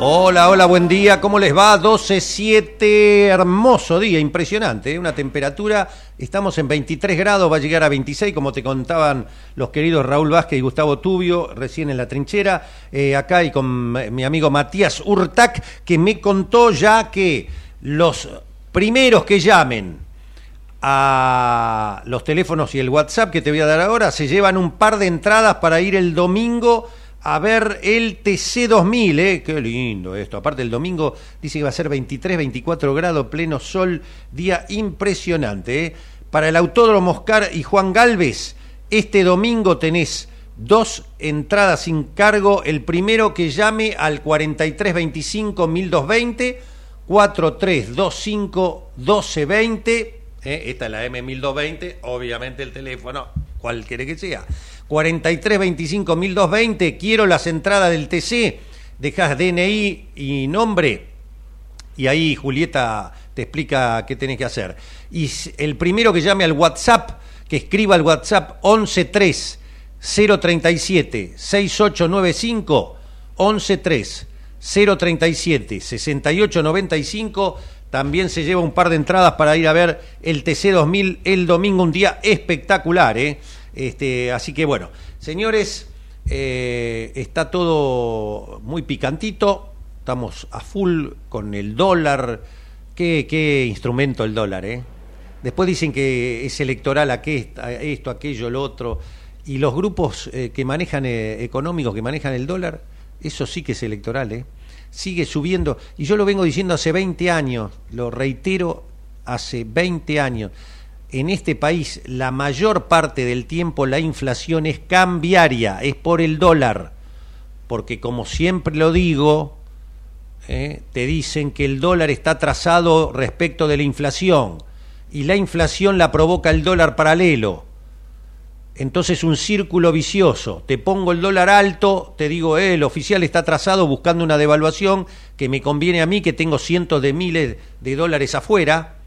Hola, hola, buen día, ¿cómo les va? 12.7, hermoso día, impresionante, ¿eh? una temperatura, estamos en 23 grados, va a llegar a 26, como te contaban los queridos Raúl Vázquez y Gustavo Tubio, recién en la trinchera, eh, acá y con mi amigo Matías Urtac, que me contó ya que los primeros que llamen a los teléfonos y el WhatsApp que te voy a dar ahora, se llevan un par de entradas para ir el domingo a ver el TC2000, ¿eh? Qué lindo esto. Aparte el domingo dice que va a ser 23, 24 grados, pleno sol, día impresionante. ¿eh? Para el Autódromo Oscar y Juan Galvez, este domingo tenés dos entradas sin cargo. El primero que llame al 4325 1220, 4325 1220. Esta es la M1220, obviamente el teléfono, cual quiere que sea. 43 25 1220, quiero las entradas del TC, dejas DNI y nombre, y ahí Julieta te explica qué tenés que hacer. Y el primero que llame al WhatsApp, que escriba al WhatsApp 113 037 6895 113 037 6895 también se lleva un par de entradas para ir a ver el TC 2000 el domingo, un día espectacular, ¿eh? Este, así que bueno, señores, eh, está todo muy picantito, estamos a full con el dólar. Qué, instrumento el dólar, ¿eh? Después dicen que es electoral esto, aquello, lo otro. Y los grupos eh, que manejan eh, económicos, que manejan el dólar, eso sí que es electoral, ¿eh? Sigue subiendo. Y yo lo vengo diciendo hace 20 años, lo reitero hace 20 años en este país la mayor parte del tiempo la inflación es cambiaria, es por el dólar, porque como siempre lo digo, eh, te dicen que el dólar está trazado respecto de la inflación y la inflación la provoca el dólar paralelo. Entonces un círculo vicioso. Te pongo el dólar alto, te digo, eh, el oficial está trazado buscando una devaluación que me conviene a mí, que tengo cientos de miles de dólares afuera,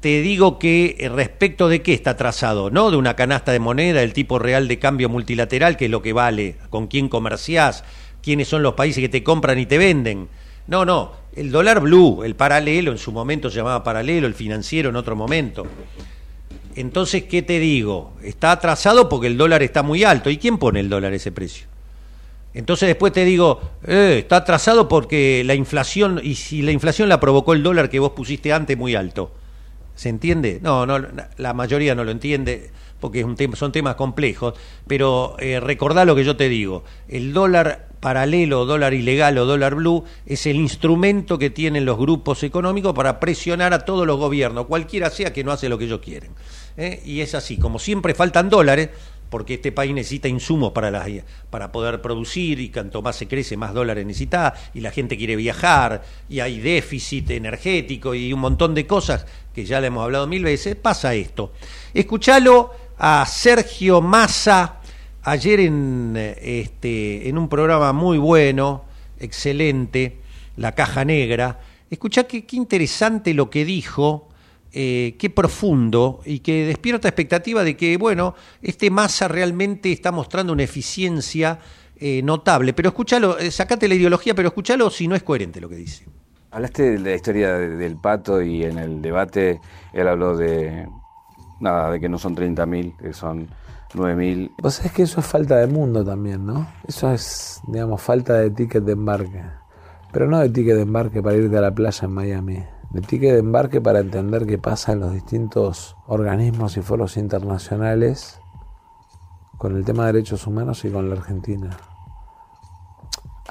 te digo que eh, respecto de qué está trazado, no de una canasta de moneda, el tipo real de cambio multilateral, que es lo que vale, con quién comerciás, quiénes son los países que te compran y te venden. No, no, el dólar blue, el paralelo, en su momento se llamaba paralelo, el financiero en otro momento. Entonces, ¿qué te digo? Está atrasado porque el dólar está muy alto. ¿Y quién pone el dólar ese precio? Entonces después te digo, eh, está atrasado porque la inflación, y si la inflación la provocó el dólar que vos pusiste antes muy alto. ¿Se entiende? No, no, la mayoría no lo entiende porque son temas complejos, pero eh, recordá lo que yo te digo, el dólar paralelo, dólar ilegal o dólar blue es el instrumento que tienen los grupos económicos para presionar a todos los gobiernos, cualquiera sea que no hace lo que ellos quieren. ¿eh? Y es así, como siempre faltan dólares, porque este país necesita insumos para, para poder producir y cuanto más se crece, más dólares necesita, y la gente quiere viajar, y hay déficit energético y un montón de cosas que ya le hemos hablado mil veces, pasa esto. Escuchalo a Sergio Massa ayer en, este, en un programa muy bueno, excelente, La Caja Negra. Escuchá qué interesante lo que dijo eh, qué profundo y que despierta expectativa de que, bueno, este Massa realmente está mostrando una eficiencia eh, notable. Pero escúchalo, eh, sacate la ideología, pero escúchalo si no es coherente lo que dice. Hablaste de la historia del pato y en el debate él habló de, nada, de que no son 30.000, que son 9.000. Vos sabés que eso es falta de mundo también, ¿no? Eso es, digamos, falta de ticket de embarque. Pero no de ticket de embarque para irte a la playa en Miami de ticket de embarque para entender qué pasa en los distintos organismos y foros internacionales con el tema de derechos humanos y con la Argentina.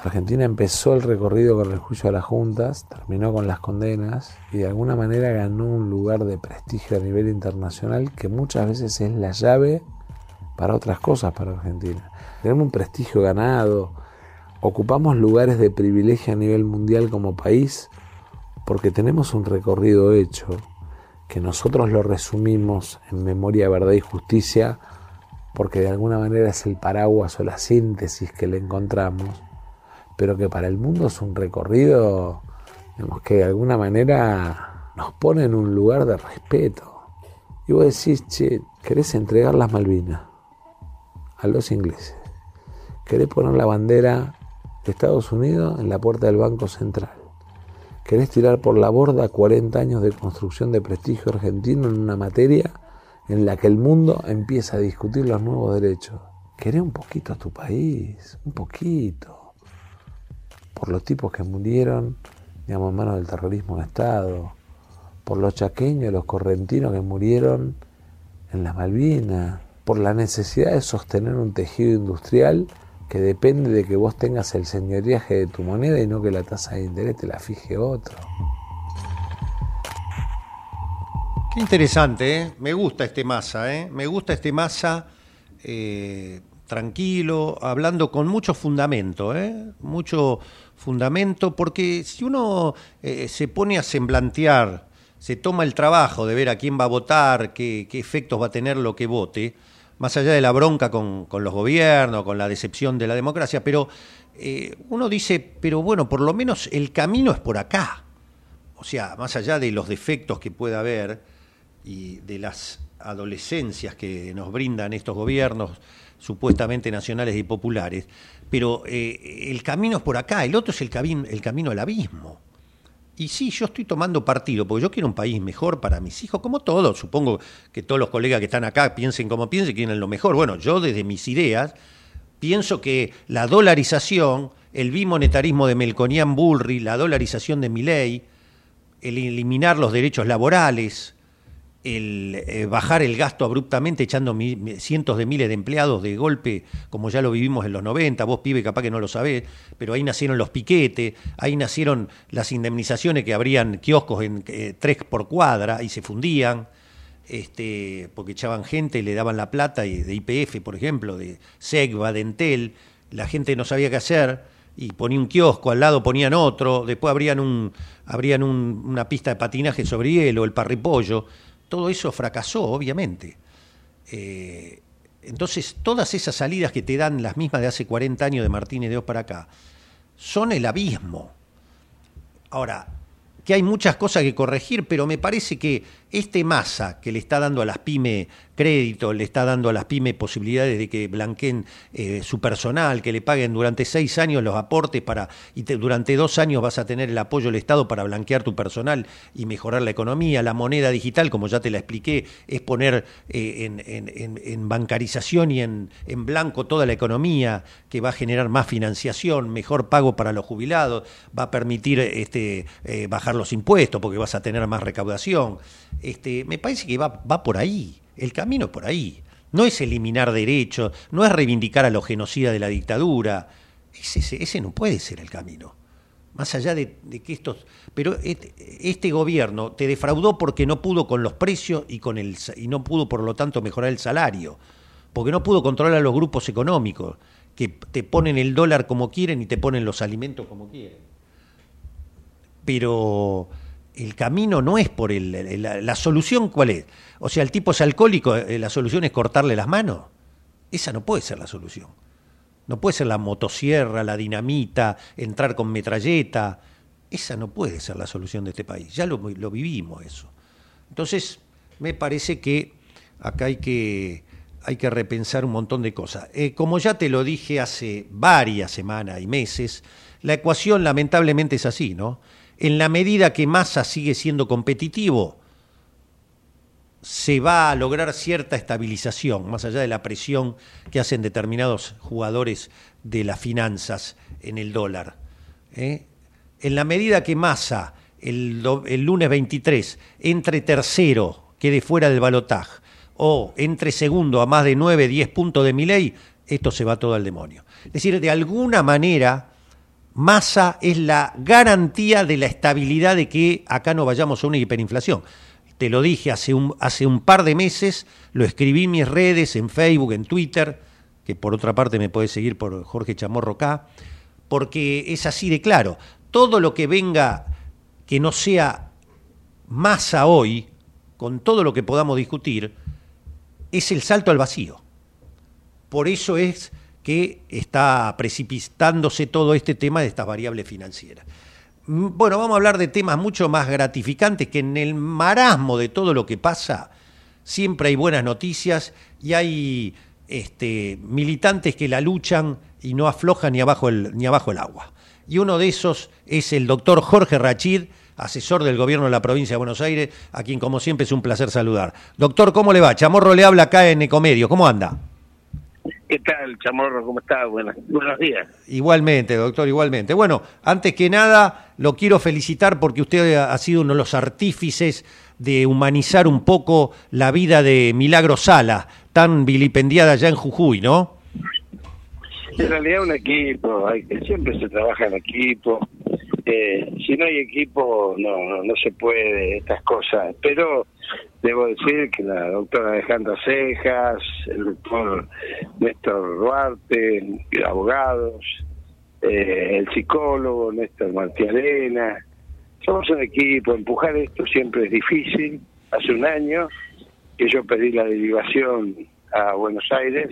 Argentina empezó el recorrido con el juicio a las juntas, terminó con las condenas y de alguna manera ganó un lugar de prestigio a nivel internacional que muchas veces es la llave para otras cosas para Argentina. Tenemos un prestigio ganado, ocupamos lugares de privilegio a nivel mundial como país porque tenemos un recorrido hecho que nosotros lo resumimos en memoria, verdad y justicia, porque de alguna manera es el paraguas o la síntesis que le encontramos, pero que para el mundo es un recorrido que de alguna manera nos pone en un lugar de respeto. Y vos decís, che, ¿querés entregar las Malvinas a los ingleses? ¿Querés poner la bandera de Estados Unidos en la puerta del Banco Central? Querés tirar por la borda 40 años de construcción de prestigio argentino en una materia en la que el mundo empieza a discutir los nuevos derechos. Querés un poquito a tu país, un poquito, por los tipos que murieron, digamos, en manos del terrorismo de Estado, por los chaqueños, los correntinos que murieron en las Malvinas, por la necesidad de sostener un tejido industrial que depende de que vos tengas el señoriaje de tu moneda y no que la tasa de interés te la fije otro. Qué interesante, ¿eh? me gusta este masa, ¿eh? me gusta este masa eh, tranquilo, hablando con mucho fundamento, ¿eh? mucho fundamento, porque si uno eh, se pone a semblantear, se toma el trabajo de ver a quién va a votar, qué, qué efectos va a tener lo que vote, más allá de la bronca con, los gobiernos, con la decepción de la democracia, pero eh, uno dice, pero bueno, por lo menos el camino es por acá. O sea, más allá de los defectos que pueda haber y de las adolescencias que nos brindan estos gobiernos supuestamente nacionales y populares, pero eh, el camino es por acá, el otro es el, el camino al abismo. Y sí, yo estoy tomando partido, porque yo quiero un país mejor para mis hijos, como todos. Supongo que todos los colegas que están acá piensen como piensen, quieren lo mejor. Bueno, yo desde mis ideas pienso que la dolarización, el bimonetarismo de Melconian Bullrich, la dolarización de Milley, el eliminar los derechos laborales, el eh, bajar el gasto abruptamente echando cientos de miles de empleados de golpe, como ya lo vivimos en los 90, vos pibe capaz que no lo sabés, pero ahí nacieron los piquetes, ahí nacieron las indemnizaciones que abrían kioscos en eh, tres por cuadra y se fundían, este, porque echaban gente y le daban la plata y de IPF, por ejemplo, de Segva, de Entel, la gente no sabía qué hacer y ponía un kiosco, al lado ponían otro, después abrían, un, una pista de patinaje sobre hielo, el parripollo todo eso fracasó, obviamente. Eh, entonces, todas esas salidas que te dan las mismas de hace 40 años de Martínez de Oz para acá, son el abismo. Ahora, que hay muchas cosas que corregir, pero me parece que este masa que le está dando a las pymes crédito, le está dando a las pymes posibilidades de que blanqueen eh, su personal, que le paguen durante seis años los aportes para, y durante dos años vas a tener el apoyo del Estado para blanquear tu personal y mejorar la economía. La moneda digital, como ya te la expliqué, es poner eh, en, bancarización y en, blanco toda la economía, que va a generar más financiación, mejor pago para los jubilados, va a permitir este, eh, bajar los impuestos porque vas a tener más recaudación. Este, me parece que va, va por ahí, el camino es por ahí. No es eliminar derechos, no es reivindicar a los genocidas de la dictadura. Ese, no puede ser el camino. Más allá de, que estos. Pero este, este, gobierno te defraudó porque no pudo con los precios y, con el, y no pudo, por lo tanto, mejorar el salario. porque no pudo controlar a los grupos económicos que te ponen el dólar como quieren y te ponen los alimentos como quieren. Pero el camino no es por el, la, solución cuál es. O sea, el tipo es alcohólico, eh, la solución es cortarle las manos. Esa no puede ser la solución. No puede ser la motosierra, la dinamita, entrar con metralleta. Esa no puede ser la solución de este país. Ya lo, vivimos eso. Entonces, me parece que acá hay que, hay que repensar un montón de cosas. Eh, como ya te lo dije hace varias semanas y meses, la ecuación lamentablemente es así, ¿no? En la medida que Massa sigue siendo competitivo, se va a lograr cierta estabilización, más allá de la presión que hacen determinados jugadores de las finanzas en el dólar. ¿eh? En la medida que Massa, el, lunes 23, entre tercero, quede fuera del balotaje, o entre segundo a más de 9, 10 puntos de mi ley, esto se va todo al demonio. Es decir, de alguna manera, Massa es la garantía de la estabilidad de que acá no vayamos a una hiperinflación te lo dije hace un, par de meses, lo escribí en mis redes, en Facebook, en Twitter, que por otra parte me puedes seguir por Jorge Chamorro acá, porque es así de claro. Todo lo que venga que no sea masa hoy, con todo lo que podamos discutir, es el salto al vacío. Por eso es que está precipitándose todo este tema de estas variables financieras. Bueno, vamos a hablar de temas mucho más gratificantes, que en el marasmo de todo lo que pasa, siempre hay buenas noticias y hay este, militantes que la luchan y no aflojan ni abajo, el, ni abajo el agua. Y uno de esos es el doctor Jorge Rachid, asesor del gobierno de la provincia de Buenos Aires, a quien como siempre es un placer saludar. Doctor, ¿cómo le va? Chamorro le habla acá en Ecomedio, ¿cómo anda? ¿Qué tal, Chamorro? ¿Cómo está? Buenos, buenos días. Igualmente, doctor, igualmente. Bueno, antes que nada, lo quiero felicitar porque usted ha sido uno de los artífices de humanizar un poco la vida de Milagro Sala, tan vilipendiada ya en Jujuy, ¿no? En realidad un equipo, hay, siempre se trabaja en equipo. Eh, si no hay equipo, no, no, no se puede estas cosas. Pero Debo decir que la doctora Alejandra Cejas, el doctor Néstor Duarte, abogados, eh, el psicólogo Néstor Martialena, somos un equipo, empujar esto siempre es difícil. Hace un año que yo pedí la derivación a Buenos Aires,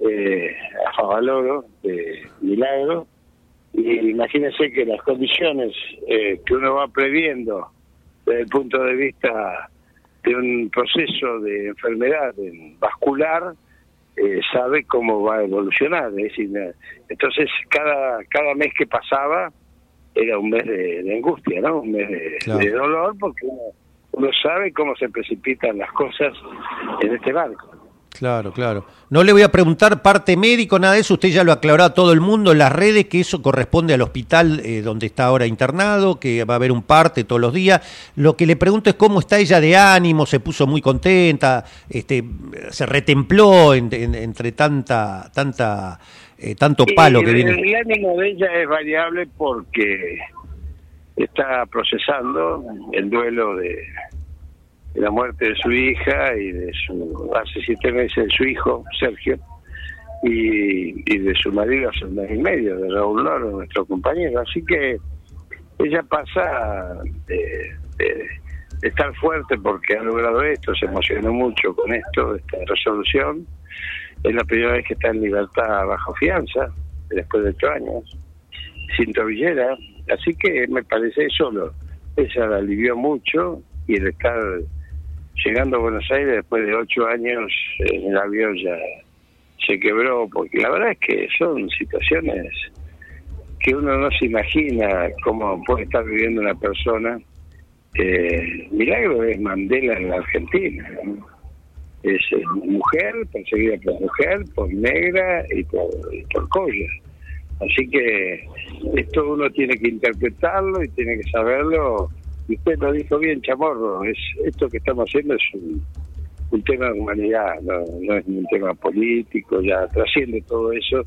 eh, a Favaloro, de Milagro, y imagínense que las condiciones eh, que uno va previendo desde el punto de vista de un proceso de enfermedad vascular eh, sabe cómo va a evolucionar. Es decir, entonces cada, cada mes que pasaba era un mes de, angustia, ¿no? Un mes de, dolor porque uno, uno sabe cómo se precipitan las cosas en este barco. Claro, claro. No le voy a preguntar parte médico, nada de eso, usted ya lo aclaró a todo el mundo en las redes, que eso corresponde al hospital eh, donde está ahora internado, que va a haber un parte todos los días. Lo que le pregunto es cómo está ella de ánimo, se puso muy contenta, este, se retempló entre tanta, tanta, eh, tanto palo que viene. El ánimo de ella es variable porque está procesando el duelo de de la muerte de su hija y de su, hace siete meses de su hijo, Sergio, y, de su marido hace un mes y medio, de Raúl Loro, nuestro compañero. Así que ella pasa de, estar fuerte porque ha logrado esto, se emocionó mucho con esto, esta resolución. Es la primera vez que está en libertad bajo fianza, después de ocho años, sin tobillera. Así que me parece eso, lo, ella la alivió mucho y el estar llegando a Buenos Aires después de ocho años en el avión ya se quebró, porque la verdad es que son situaciones que uno no se imagina cómo puede estar viviendo una persona. Eh, Milagro es Mandela en la Argentina. Es eh, mujer, perseguida por mujer, por negra y por, y por colla. Así que esto uno tiene que interpretarlo y tiene que saberlo y usted lo dijo bien, Chamorro, es esto que estamos haciendo es un, tema de humanidad, no, no es un tema político, ya trasciende todo eso,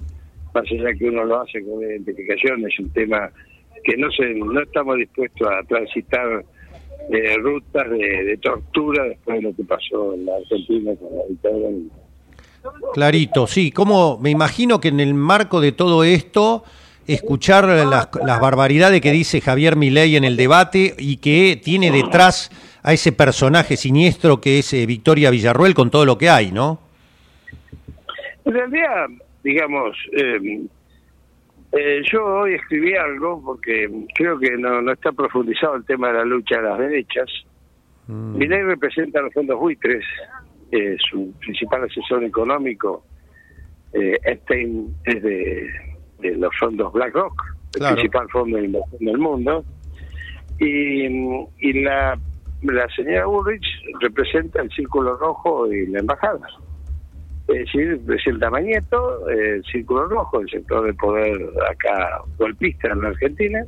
más allá que uno lo hace con identificación, es un tema que no se, no estamos dispuestos a transitar eh, rutas de, tortura después de lo que pasó en la Argentina con la dictadura Clarito, sí. Como me imagino que en el marco de todo esto, escuchar las, las barbaridades que dice Javier Milei en el debate y que tiene detrás a ese personaje siniestro que es eh, Victoria Villarruel con todo lo que hay, ¿no? En realidad, digamos, eh, eh, yo hoy escribí algo porque creo que no, no está profundizado el tema de la lucha de las derechas. Mm. Milei representa a los fondos buitres, su principal asesor económico, eh, Epstein, es de, de los fondos BlackRock, el Claro. principal fondo de inversión del mundo. Y, y la, la señora Ulrich representa el Círculo Rojo y la Embajada. Es decir, a Mañeto, eh, el Círculo Rojo, el sector de poder acá golpista en la Argentina,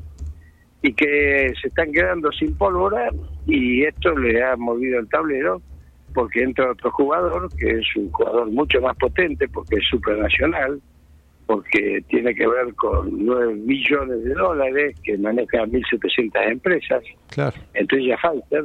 y que se están quedando sin pólvora y esto le ha movido el tablero porque entra otro jugador que es un jugador mucho más potente porque es supranacional, porque tiene que ver con 9 millones de dólares que maneja 1.700 empresas, Claro. entre ellas Pfizer,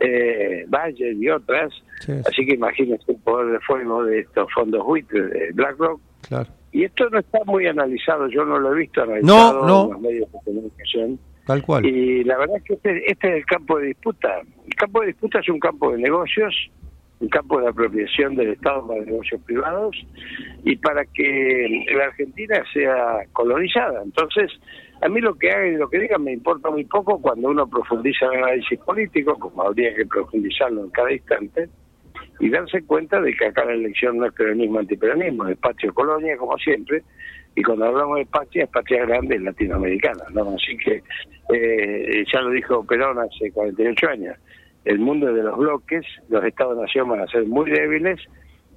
eh, Bayer y otras. Sí, sí. Así que imagínense el poder de fuego de estos fondos buitres de BlackRock. Claro. Y esto no está muy analizado, yo no lo he visto analizado no. en los medios de comunicación. Tal cual. Y la verdad es que este, este es el campo de disputa. El campo de disputa es un campo de negocios, un campo de apropiación del Estado para negocios privados y para que la Argentina sea colonizada. Entonces, a mí lo que hagan y lo que digan me importa muy poco cuando uno profundiza en el análisis político, como habría que profundizarlo en cada instante, y darse cuenta de que acá la elección no es peronismo antiperonismo, es patria o colonia, como siempre, y cuando hablamos de patria, es patria grande latinoamericana, ¿no? Así que eh, ya lo dijo Perón hace 48 años, el mundo de los bloques, los estados-nación van a ser muy débiles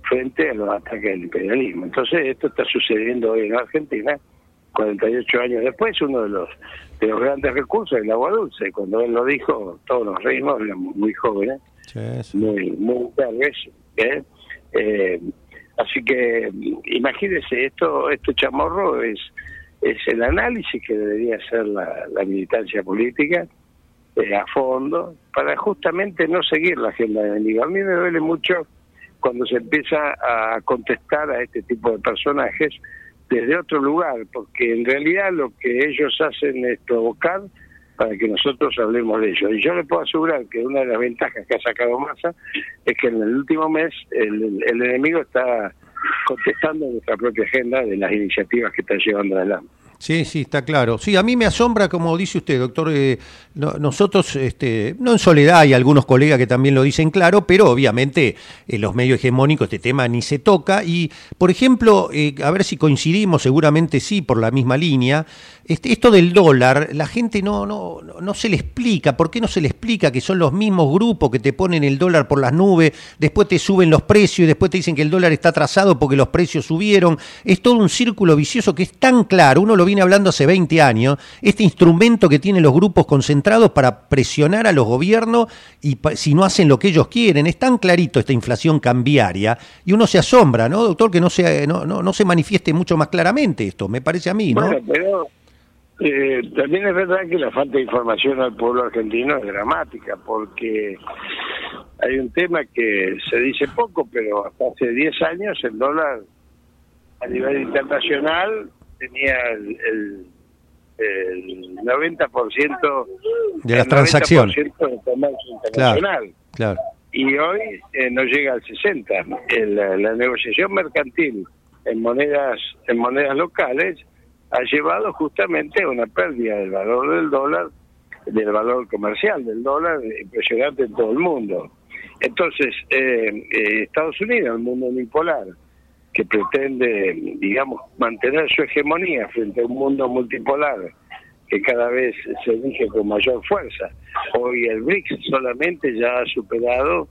frente a los ataques del imperialismo. Entonces esto está sucediendo hoy en Argentina, 48 años después, uno de los de los grandes recursos es el agua dulce. Cuando él lo dijo, todos nos reímos, éramos muy jóvenes muy muy verdes, ¿eh? Eh, así que imagínese esto este chamorro es es el análisis que debería hacer la, la militancia política eh, a fondo para justamente no seguir la agenda de enemigo. A mí me duele mucho cuando se empieza a contestar a este tipo de personajes desde otro lugar, porque en realidad lo que ellos hacen es provocar para que nosotros hablemos de ello. Y yo le puedo asegurar que una de las ventajas que ha sacado Massa es que en el último mes el, el enemigo está contestando nuestra propia agenda de las iniciativas que está llevando adelante. Sí, sí, está claro. Sí, a mí me asombra, como dice usted, doctor, eh, no- nosotros, este, no en soledad, hay algunos colegas que también lo dicen claro, pero obviamente en los medios hegemónicos este tema ni se toca. Y, por ejemplo, eh, a ver si coincidimos, seguramente sí, por la misma línea, este, esto del dólar, la gente no, no- no se le explica, ¿por qué no se le explica que son los mismos grupos que te ponen el dólar por las nubes, después te suben los precios y después te dicen que el dólar está atrasado porque los precios subieron? Es todo un círculo vicioso que es tan claro, uno lo viene hablando hace 20 años, este instrumento que tienen los grupos concentrados para presionar a los gobiernos y si no hacen lo que ellos quieren, es tan clarito esta inflación cambiaria y uno se asombra, ¿no, doctor? Que no se, no, no, no se manifieste mucho más claramente esto, me parece a mí, ¿no? Bueno, pero eh, también es verdad que la falta de información al pueblo argentino es dramática, porque hay un tema que se dice poco, pero hasta hace 10 años el dólar a nivel internacional tenía el, el, el 90% De las transacciones. 90% del comercio internacional Claro. y hoy eh, no llega al 60. El- la, la negociación mercantil en monedas en monedas locales ha llevado justamente a una pérdida del valor del dólar, del valor comercial del dólar impresionante en todo el mundo. Entonces, eh, eh, Estados Unidos, el mundo unipolar, que pretende, digamos, mantener su hegemonía frente a un mundo multipolar que cada vez se elige con mayor fuerza. Hoy el BRICS solamente ya ha superado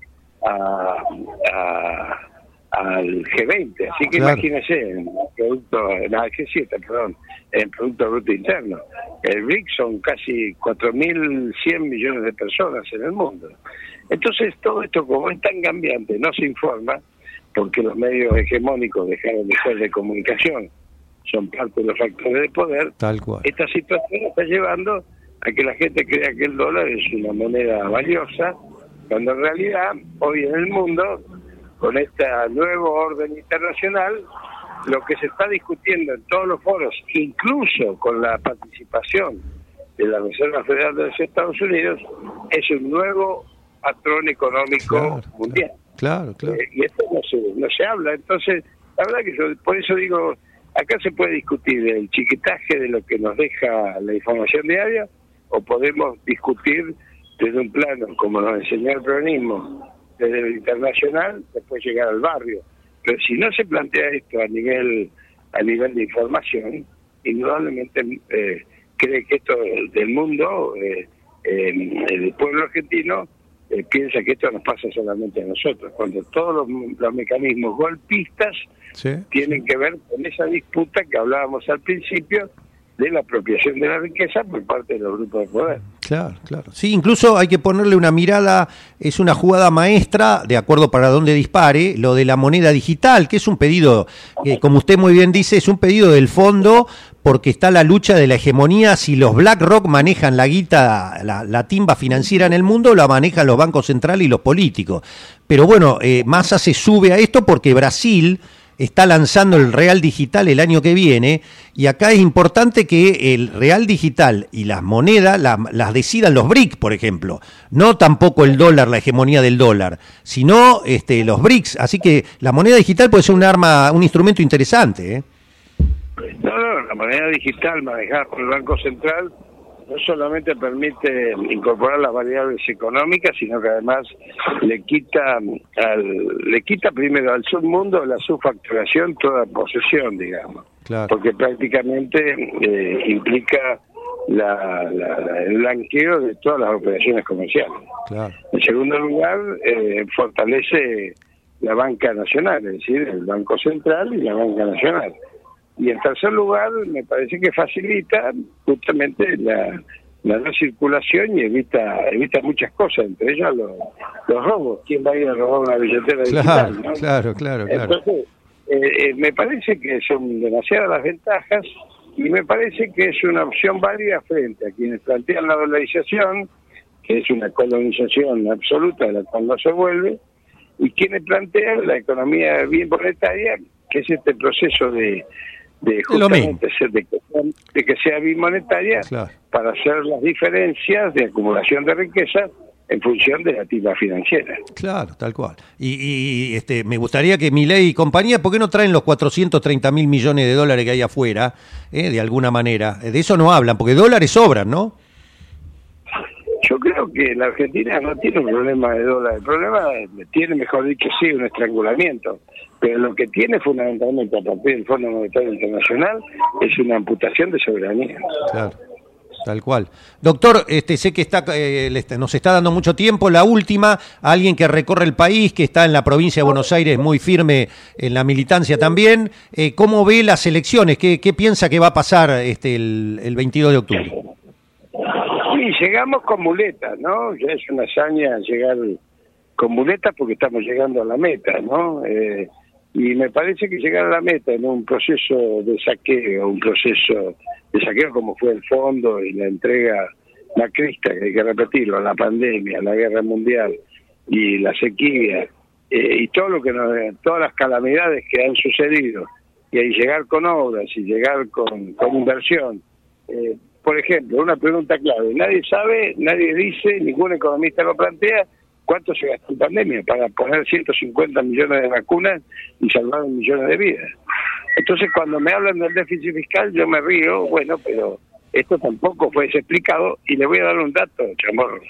a, a- al G20, así que Claro. imagínense, en producto, no, el G7, perdón, en Producto Bruto Interno. El BRICS son casi 4.100 millones de personas en el mundo. Entonces todo esto, como es tan cambiante, no se informa, porque los medios hegemónicos dejaron de ser de comunicación, son parte de los factores de poder, Tal cual. esta situación está llevando a que la gente crea que el dólar es una moneda valiosa, cuando en realidad hoy en el mundo con este nuevo orden internacional, lo que se está discutiendo en todos los foros, incluso con la participación de la Reserva Federal de los Estados Unidos, es un nuevo patrón económico mundial. Claro, claro. Eh, y esto no se, no se habla. Entonces, la verdad que yo, por eso digo, acá se puede discutir el chiquitaje de lo que nos deja la información diaria o podemos discutir desde un plano, como nos enseñó el peronismo, desde el internacional, después llegar al barrio. Pero si no se plantea esto a nivel a nivel de información, indudablemente eh, cree que esto del mundo, eh, el pueblo argentino, eh, piensa que esto nos pasa solamente a nosotros, cuando todos los, mecanismos golpistas tienen que ver con esa disputa que hablábamos al principio de la apropiación de la riqueza por parte de los grupos de poder. Claro, claro. Sí, incluso hay que ponerle una mirada, es una jugada maestra, de acuerdo para dónde dispare, lo de la moneda digital, que es un pedido, que como usted muy bien dice, es un pedido del fondo porque está la lucha de la hegemonía, si los BlackRock manejan la guita, la, timba financiera en el mundo, la manejan los bancos centrales y los políticos. Pero bueno, eh, Massa se sube a esto porque Brasil está lanzando el Real Digital el año que viene y acá es importante que el Real Digital y las monedas las decidan los BRICS, por ejemplo, no tampoco el dólar, la hegemonía del dólar, sino este, los BRICS. Así que la moneda digital puede ser un arma, un instrumento interesante. ¿eh? No, no, la moneda digital manejada por el Banco Central no solamente permite incorporar las variables económicas, sino que además le quita al, le quita primero al submundo la subfacturación toda posesión, digamos, porque prácticamente eh, implica la, el blanqueo de todas las operaciones comerciales. En segundo lugar, eh, fortalece la banca nacional, es decir, el Banco Central y la banca nacional. Y en tercer lugar, me parece que facilita justamente la, la circulación y evita evita muchas cosas, entre ellas los, los robos. ¿Quién va a ir a robar una billetera claro, digital? Claro, claro, claro. Entonces, eh, eh, me parece que son demasiadas las ventajas y me parece que es una opción válida frente a quienes plantean la dolarización, que es una colonización absoluta de la cual no se vuelve, y quienes plantean la economía bien monetaria, que es este proceso de de justamente ser, de, que, sea bimonetaria para hacer las diferencias de acumulación de riqueza en función de la actividad financiera. Claro, tal cual. Y, este, me gustaría que mi ley y compañía, ¿por qué no traen los 430 mil millones de dólares que hay afuera, eh, de alguna manera? De eso no hablan, porque dólares sobran, ¿no? Que la Argentina no tiene un problema de dólares, el problema tiene, mejor dicho, sí, un estrangulamiento pero lo que tiene fundamentalmente a partir del Fondo Monetario Internacional es una amputación de soberanía. Claro. Tal cual. Doctor, este, sé que está, eh, nos está dando mucho tiempo. La última, alguien que recorre el país, que está en la provincia de Buenos Aires muy firme en la militancia también. Eh, ¿Cómo ve las elecciones? ¿Qué, piensa que va a pasar este, el, el 22 de octubre? Llegamos con muletas, ¿no? Ya es una hazaña llegar con muletas porque estamos llegando a la meta, ¿no? Eh, y me parece que llegar a la meta en un proceso de saqueo, un proceso de saqueo como fue el fondo y la entrega macrista, que hay que repetirlo, la pandemia, la guerra mundial y la sequía, eh, y todo lo que todas las calamidades que han sucedido, y ahí llegar con obras y llegar con, con inversión. Eh, por ejemplo, una pregunta clave, nadie sabe, nadie dice, ningún economista lo plantea, ¿Cuánto se gastó en pandemia para poner 150 millones de vacunas y salvar millones de vidas? Entonces, cuando me hablan del déficit fiscal, yo me río, bueno, pero esto tampoco fue explicado y le voy a dar un dato, chamorro.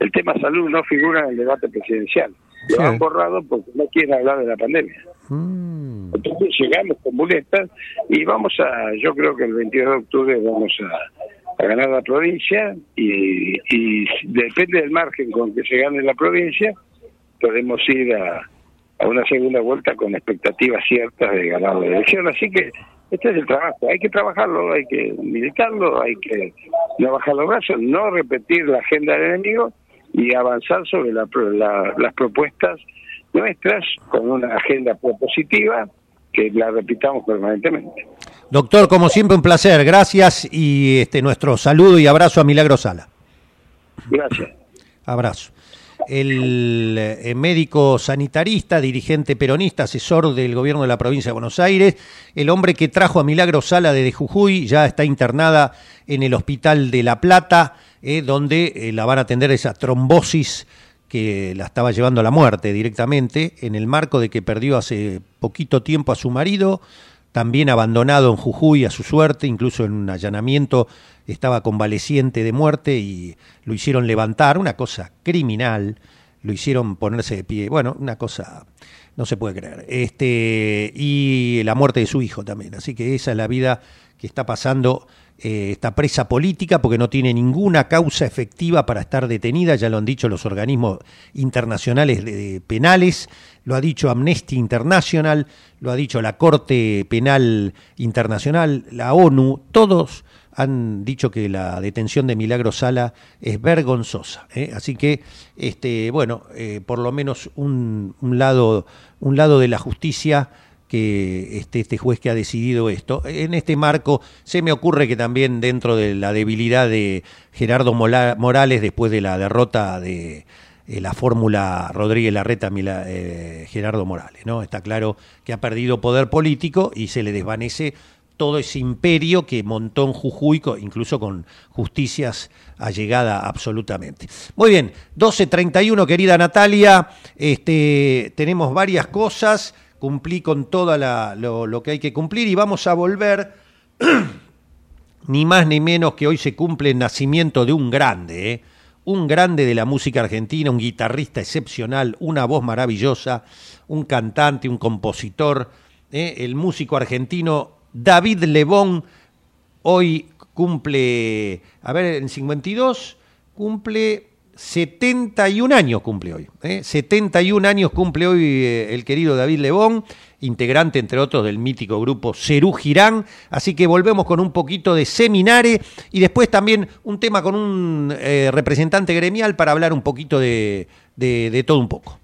El tema salud no figura en el debate presidencial. Lo han borrado porque no quieren hablar de la pandemia. Mm. Entonces llegamos con muletas y vamos a, yo creo que el 22 de octubre vamos a, a ganar la provincia y, depende del margen con que se gane la provincia, podemos ir a, a una segunda vuelta con expectativas ciertas de ganar la elección. Así que este es el trabajo, hay que trabajarlo, hay que militarlo, hay que no bajar los brazos, no repetir la agenda del enemigo y avanzar sobre la, las propuestas nuestras con una agenda propositiva que la repitamos permanentemente. Doctor, como siempre, un placer. Gracias y este nuestro saludo y abrazo a Milagro Sala. Gracias. Abrazo. el eh, médico sanitarista, dirigente peronista, asesor del gobierno de la provincia de Buenos Aires, el hombre que trajo a Milagro Sala desde Jujuy, ya está internada en el Hospital de La Plata, eh, donde eh, la van a atender esa trombosis que la estaba llevando a la muerte directamente, en el marco de que perdió hace poquito tiempo a su marido, también abandonado en Jujuy a su suerte, incluso en un allanamiento estaba convaleciente de muerte y lo hicieron levantar, una cosa criminal, lo hicieron ponerse de pie, bueno, una cosa no se puede creer. Este y la muerte de su hijo también, así que esa es la vida que está pasando eh, esta presa política porque no tiene ninguna causa efectiva para estar detenida, ya lo han dicho los organismos internacionales de, penales, lo ha dicho Amnesty International, lo ha dicho la Corte Penal Internacional, la ONU, todos han dicho que la detención de Milagro Sala es vergonzosa. ¿eh? Así que, este, bueno, eh, por lo menos un, lado, un lado de la justicia que este, este juez que ha decidido esto. En este marco se me ocurre que también dentro de la debilidad de Gerardo Morales después de la derrota de eh, la fórmula Rodríguez Larreta Gerardo Morales, ¿no? Está claro que ha perdido poder político y se le desvanece todo ese imperio que montó en Jujuy, incluso con justicias allegada absolutamente. Muy bien, 12.31, querida Natalia, este, tenemos varias cosas, cumplí con todo lo, lo, que hay que cumplir y vamos a volver, ni más ni menos que hoy se cumple el nacimiento de un grande, ¿eh? Un grande de la música argentina, un guitarrista excepcional, una voz maravillosa, un cantante, un compositor, ¿eh? el músico argentino David Lebón hoy cumple, a ver, en 52 cumple 71 años cumple hoy. ¿eh? 71 años cumple hoy eh, el querido David Lebón, integrante entre otros del mítico grupo Cerú Girán. Así que volvemos con un poquito de seminare y después también un tema con un eh, representante gremial para hablar un poquito de todo un poco.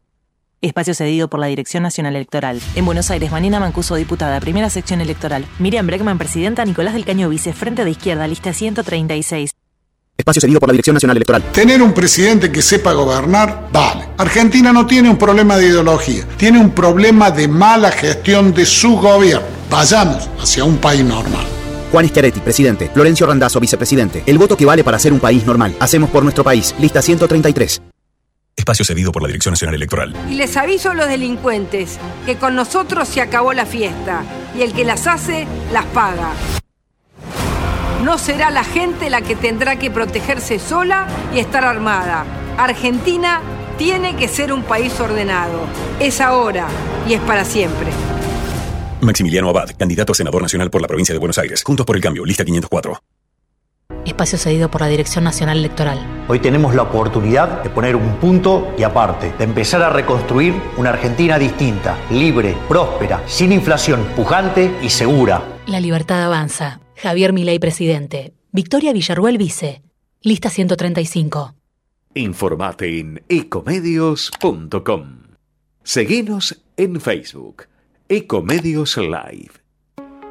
Espacio cedido por la Dirección Nacional Electoral. En Buenos Aires, Manina Mancuso, diputada, primera sección electoral. Miriam Breckman, presidenta. Nicolás del Caño, vice, frente de izquierda, lista 136. Espacio cedido por la Dirección Nacional Electoral. Tener un presidente que sepa gobernar, vale. Argentina no tiene un problema de ideología, tiene un problema de mala gestión de su gobierno. Vayamos hacia un país normal. Juan Schiaretti, presidente. Florencio Randazzo, vicepresidente. El voto que vale para ser un país normal. Hacemos por nuestro país. Lista 133. Espacio cedido por la Dirección Nacional Electoral. Y les aviso a los delincuentes que con nosotros se acabó la fiesta y el que las hace, las paga. No será la gente la que tendrá que protegerse sola y estar armada. Argentina tiene que ser un país ordenado. Es ahora y es para siempre. Maximiliano Abad, candidato a senador nacional por la provincia de Buenos Aires. Juntos por el cambio, lista 504. Espacio cedido por la Dirección Nacional Electoral. Hoy tenemos la oportunidad de poner un punto y aparte, de empezar a reconstruir una Argentina distinta, libre, próspera, sin inflación, pujante y segura. La libertad avanza. Javier Milei, presidente. Victoria Villarruel, vice. Lista 135. Informate en ecomedios.com. Seguinos en Facebook. Ecomedios Live.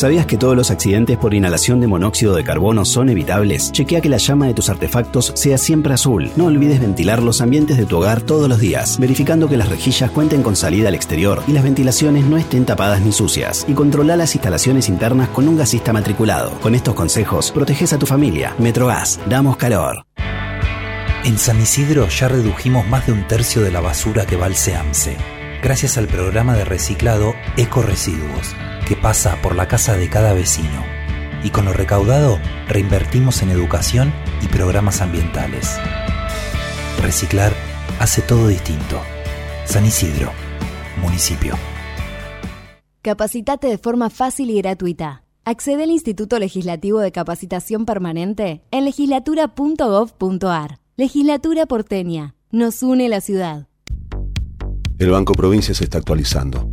¿Sabías que todos los accidentes por inhalación de monóxido de carbono son evitables? Chequea que la llama de tus artefactos sea siempre azul. No olvides ventilar los ambientes de tu hogar todos los días, verificando que las rejillas cuenten con salida al exterior y las ventilaciones no estén tapadas ni sucias. Y controla las instalaciones internas con un gasista matriculado. Con estos consejos, proteges a tu familia. Metrogas, damos calor. En San Isidro ya redujimos más de un tercio de la basura que va al SEAMSE, gracias al programa de reciclado Eco Residuos que pasa por la casa de cada vecino. Y con lo recaudado reinvertimos en educación y programas ambientales. Reciclar hace todo distinto. San Isidro, municipio. Capacitate de forma fácil y gratuita. Accede al Instituto Legislativo de Capacitación Permanente en legislatura.gov.ar. Legislatura porteña. Nos une la ciudad. El Banco Provincia se está actualizando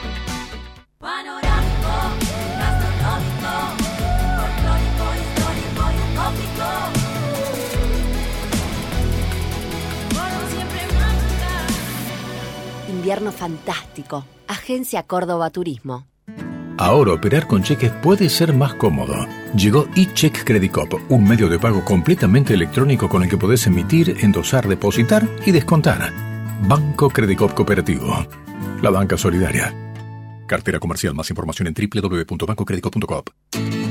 Fantástico. Agencia Córdoba Turismo. Ahora operar con cheques puede ser más cómodo. Llegó eCheck Credit Cop, un medio de pago completamente electrónico con el que podés emitir, endosar, depositar y descontar. Banco Credit Cop Cooperativo. La banca solidaria. Cartera comercial. Más información en www.bancocreditcop.com.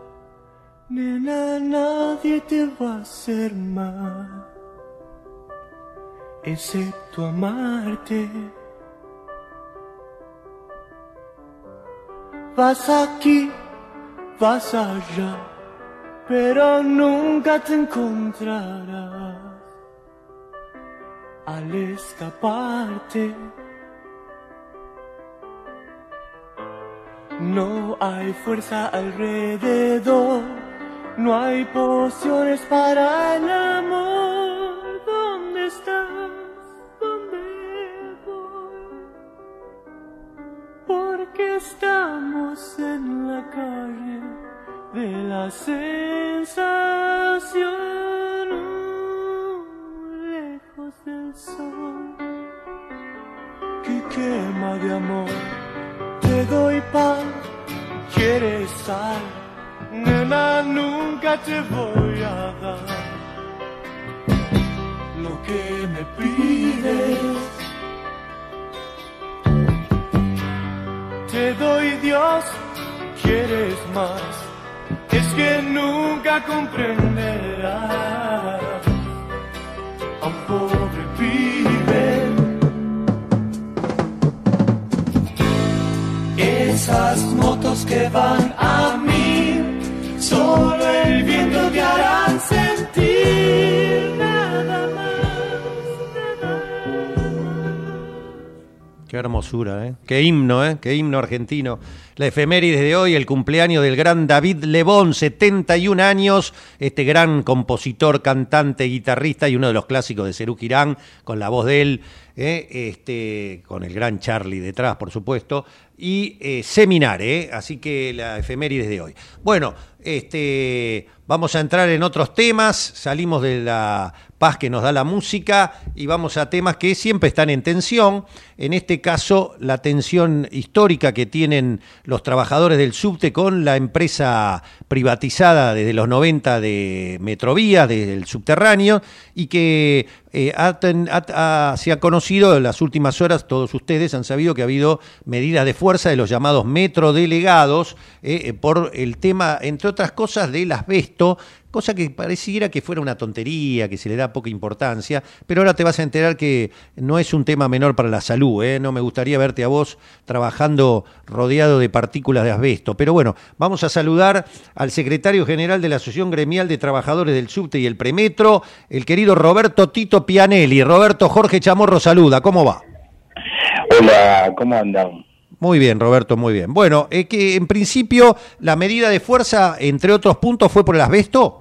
Nena, nadie te va a hacer mal, excepto amarte. Vas aquí, vas allá, pero nunca te encontrarás al escaparte. No hay fuerza alrededor no hay pociones para el amor. Nunca ¿eh? Qué himno, ¿eh? Qué himno argentino. la efeméride de hoy, el cumpleaños del gran David Lebón, 71 años, este gran compositor, cantante, guitarrista y uno de los clásicos de Cerú Girán, con la voz de él, eh, este, con el gran Charlie detrás, por supuesto, y eh, eh, así que la efeméride de hoy. Bueno, este, vamos a entrar en otros temas, salimos de la paz que nos da la música y vamos a temas que siempre están en tensión. En este caso, la tensión histórica que tienen los trabajadores del subte con la empresa privatizada desde los 90 de Metrovía, del subterráneo, y que eh, se ha conocido en las últimas horas, todos ustedes han sabido que ha habido medidas de fuerza de los llamados metrodelegados eh, eh, por el tema, entre otras cosas, del asbesto, cosa que pareciera que fuera una tontería, que se le da poca importancia, pero ahora te vas a enterar que no es un tema menor para la salud, ¿eh? no me gustaría verte a vos trabajando rodeado de partículas de asbesto, pero bueno, vamos a saludar al secretario general de la Asociación Gremial de Trabajadores del Subte y el Premetro, el querido Roberto Tito Pianelli. Roberto Jorge Chamorro saluda, ¿cómo va? Hola, ¿cómo andan? Muy bien, Roberto, muy bien. Bueno, es que en principio la medida de fuerza, entre otros puntos, fue por el asbesto.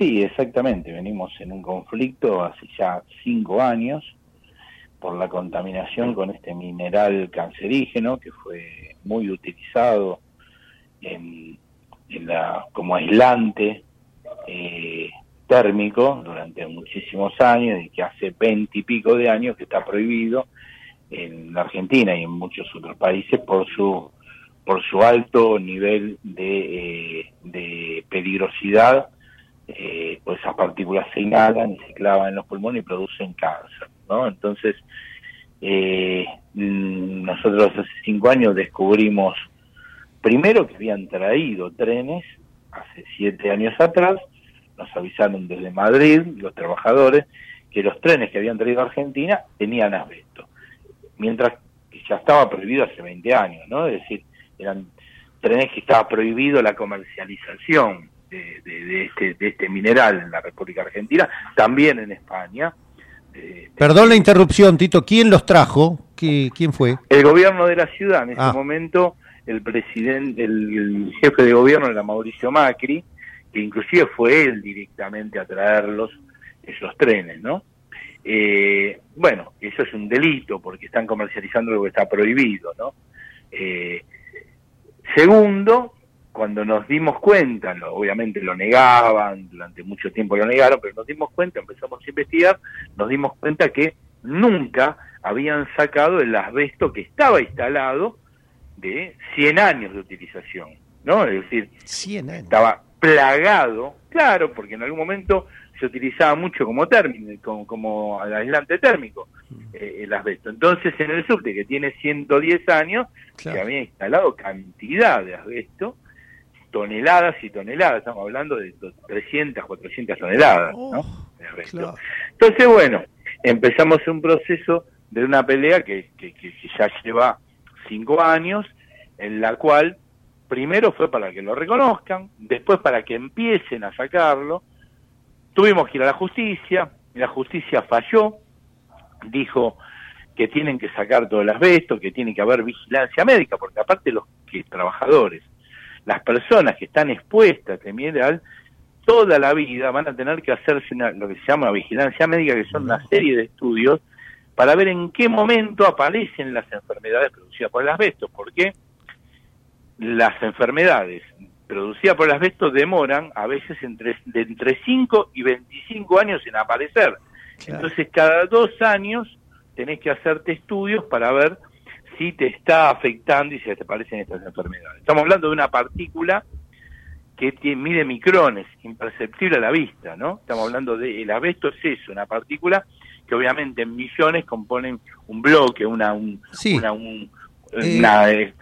Sí, exactamente. Venimos en un conflicto hace ya cinco años por la contaminación con este mineral cancerígeno que fue muy utilizado en, en la, como aislante eh, térmico durante muchísimos años y que hace veinte pico de años que está prohibido en la Argentina y en muchos otros países por su por su alto nivel de, eh, de peligrosidad eh, pues esas partículas se inhalan y se clavan en los pulmones y producen cáncer, ¿no? Entonces, eh, mm, nosotros hace cinco años descubrimos, primero que habían traído trenes, hace siete años atrás, nos avisaron desde Madrid, los trabajadores, que los trenes que habían traído a Argentina tenían asbesto, mientras que ya estaba prohibido hace 20 años, ¿no? Es decir, eran trenes que estaba prohibido la comercialización de, de- de este, de este mineral en la República Argentina, también en España. Perdón la interrupción, Tito. ¿Quién los trajo? ¿Qui- ¿Quién fue? El gobierno de la ciudad, en ese Ah. momento, el presidente, el, el jefe de gobierno era Mauricio Macri, que inclusive fue él directamente a traerlos, esos trenes, ¿no? Eh, bueno, eso es un delito porque están comercializando lo que está prohibido, ¿no? Eh, segundo, cuando nos dimos cuenta, lo- obviamente lo negaban, durante mucho tiempo lo negaron, pero nos dimos cuenta, empezamos a investigar, nos dimos cuenta que nunca habían sacado el asbesto que estaba instalado de 100 años de utilización, ¿no? Es decir, estaba plagado, claro, porque en algún momento se utilizaba mucho como término, como, como aislante térmico, eh, el asbesto. Entonces, en el subte, que tiene 110 años, se había instalado cantidad de asbesto, toneladas y toneladas, estamos hablando de 300, 400 toneladas, ¿no? Asbesto. Entonces, bueno, empezamos un proceso de una pelea que, que- que- que ya lleva cinco años, en la cual primero fue para que lo reconozcan, después para que empiecen a sacarlo. Tuvimos que ir a la justicia, la justicia falló, dijo que tienen que sacar todo el asbesto, que tiene que haber vigilancia médica, porque aparte los que trabajadores, las personas que están expuestas a mineral, toda la vida van a tener que hacerse una- lo que se llama vigilancia médica, que son una serie de estudios para ver en qué momento aparecen las enfermedades producidas por el asbesto, porque las enfermedades producidas por el asbesto demoran a veces entre, de entre 5 y 25 años en aparecer. Entonces, cada dos años tenés que hacerte estudios para ver si te está afectando y si te aparecen estas enfermedades. Estamos hablando de una partícula que tiene- mide micrones, imperceptible a la vista, ¿no? Estamos hablando de, el asbesto es eso, una partícula que obviamente en millones componen un bloque, una, un, una, un- Eh. una, de-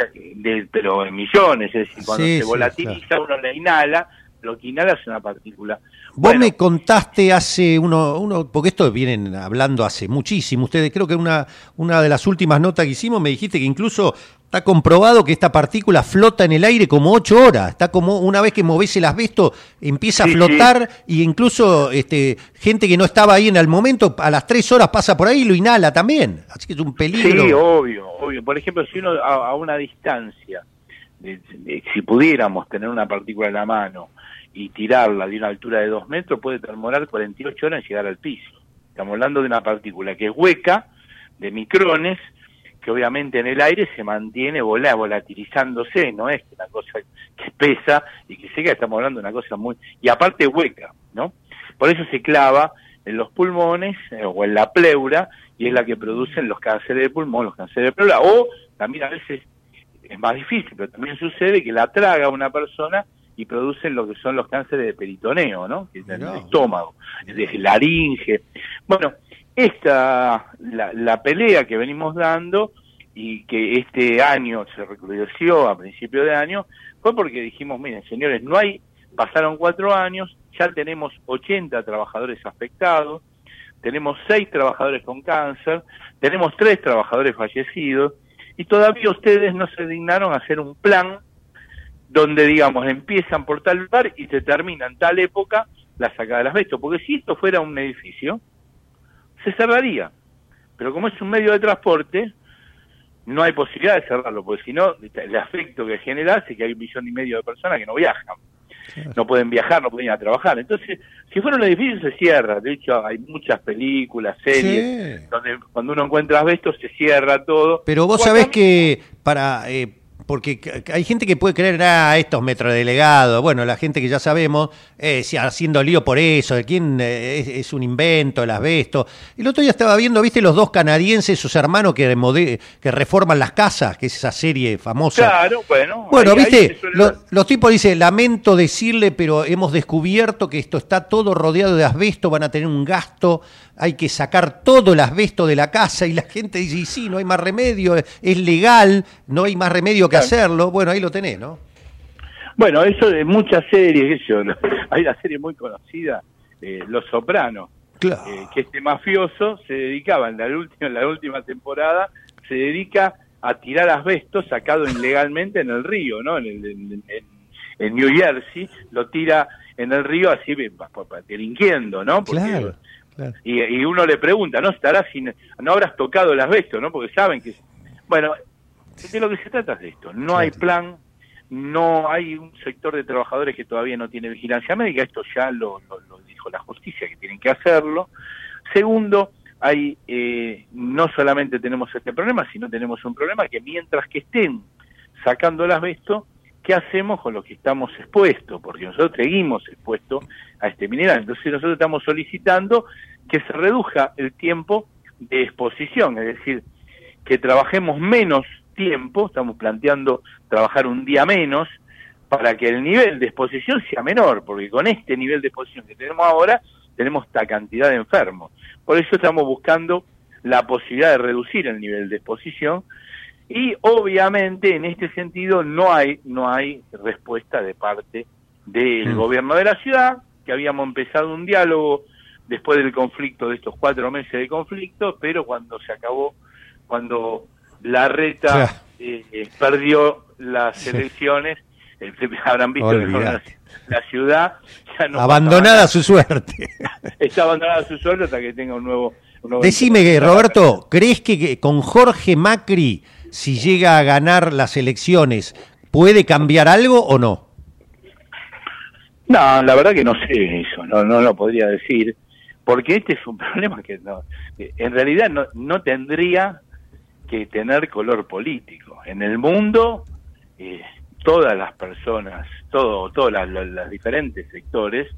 pero en millones, es decir, cuando Sí, se sí, volatiliza uno la inhala, lo que inhala es una partícula. Vos me contaste hace uno, uno, porque esto vienen hablando hace muchísimo, ustedes creo que una, una de las últimas notas que hicimos me dijiste que incluso Está comprobado que esta partícula flota en el aire como ocho horas. Está como una vez que movés el asbesto, empieza Sí, a flotar y incluso este, gente que no estaba ahí en el momento, a las tres horas pasa por ahí y lo inhala también. Así que es un peligro. Sí, obvio, obvio. Por ejemplo, si uno a, a una distancia, de- de- si pudiéramos tener una partícula en la mano y tirarla de una altura de dos metros, puede demorar 48 horas en llegar al piso. Estamos hablando de una partícula que es hueca, de micrones, que obviamente en el aire se mantiene vola, volatilizándose, no es una cosa que pesa y que seca, estamos hablando de una cosa muy... Y aparte hueca, ¿no? Por eso se clava en los pulmones eh, o en la pleura y es la que producen los cánceres de pulmón, los cánceres de pleura. O también a veces es más difícil, pero también sucede que la traga una persona y producen lo que son los cánceres de peritoneo, ¿no? Que es estómago, de laringe. Bueno, esta, la, la pelea que venimos dando y que este año se recrudeció a principio de año, fue porque dijimos, miren, señores, no hay, pasaron cuatro años, ya tenemos 80 trabajadores afectados, tenemos seis trabajadores con cáncer, tenemos tres trabajadores fallecidos, y todavía ustedes no se dignaron a hacer un plan donde, digamos, empiezan por tal lugar y se termina en tal época la sacada del asbesto. Porque si esto fuera un edificio, se cerraría. Pero como es un medio de transporte, no hay posibilidad de cerrarlo, porque si no, el efecto que genera es que hay un millón y medio de personas que no viajan. No pueden viajar, no pueden ir a trabajar. Entonces, si fuera un edificio, se cierra. De hecho, hay muchas películas, series, donde cuando uno encuentra asbesto se cierra todo. Pero vos sabés que para... eh, porque hay gente que puede creer, ah, estos metrodelegados, bueno, la gente que ya sabemos, eh, haciendo lío por eso, de quién eh, es, es un invento, el asbesto. El otro día estaba viendo, viste, los dos canadienses, sus hermanos que, remode- que reforman las casas, que es esa serie famosa. Claro, bueno. Bueno, ahí- viste, se suele lo- dar. los tipos dicen, lamento decirle, pero hemos descubierto que esto está todo rodeado de asbesto, van a tener un gasto, hay que sacar todo el asbesto de la casa y la gente dice, y sí, no hay más remedio, es legal, no hay más remedio que hacerlo. Bueno, ahí lo tenés, ¿no? Bueno, eso de muchas series, yo, hay una serie muy conocida, eh, Los Sopranos, eh, que este mafioso se dedicaba en la, última, en la última temporada, se dedica a tirar asbesto sacado ilegalmente en el río, ¿no? En, el- en- en- New Jersey, lo tira en el río así, delinquiendo, ¿no? Porque- Claro, claro. y, y uno le pregunta, ¿no? Estarás sin, no habrás tocado el asbesto, ¿no? Porque saben que, bueno, de lo que se trata es de esto. No hay plan, no hay un sector de trabajadores que todavía no tiene vigilancia médica. Esto ya lo, lo- lo dijo la justicia que tienen que hacerlo. Segundo, hay eh, no solamente tenemos este problema, sino tenemos un problema que mientras que estén sacando el asbesto, ¿qué hacemos con los que estamos expuestos? Porque nosotros seguimos expuestos a este mineral. Entonces nosotros estamos solicitando que se reduzca el tiempo de exposición, es decir, que trabajemos menos tiempo, estamos planteando trabajar un día menos para que el nivel de exposición sea menor, porque con este nivel de exposición que tenemos ahora, tenemos esta cantidad de enfermos. Por eso estamos buscando la posibilidad de reducir el nivel de exposición y obviamente en este sentido no hay no hay respuesta de parte del gobierno de la ciudad, que habíamos empezado un diálogo después del conflicto, de estos cuatro meses de conflicto, pero cuando se acabó, cuando la reta eh, eh, perdió las elecciones, eh, habrán visto que la, ciudad ya no Abandonada a su suerte. está abandonada a su suerte hasta que tenga un nuevo, un nuevo Decime, que, Roberto, ¿crees que, que con Jorge Macri, si llega a ganar las elecciones, puede cambiar algo o no? No, la verdad que no sé eso, no, no lo podría decir, porque este es un problema que no, en realidad no, no tendría que tener color político. En el mundo, eh, todas las personas, todo, todos los diferentes sectores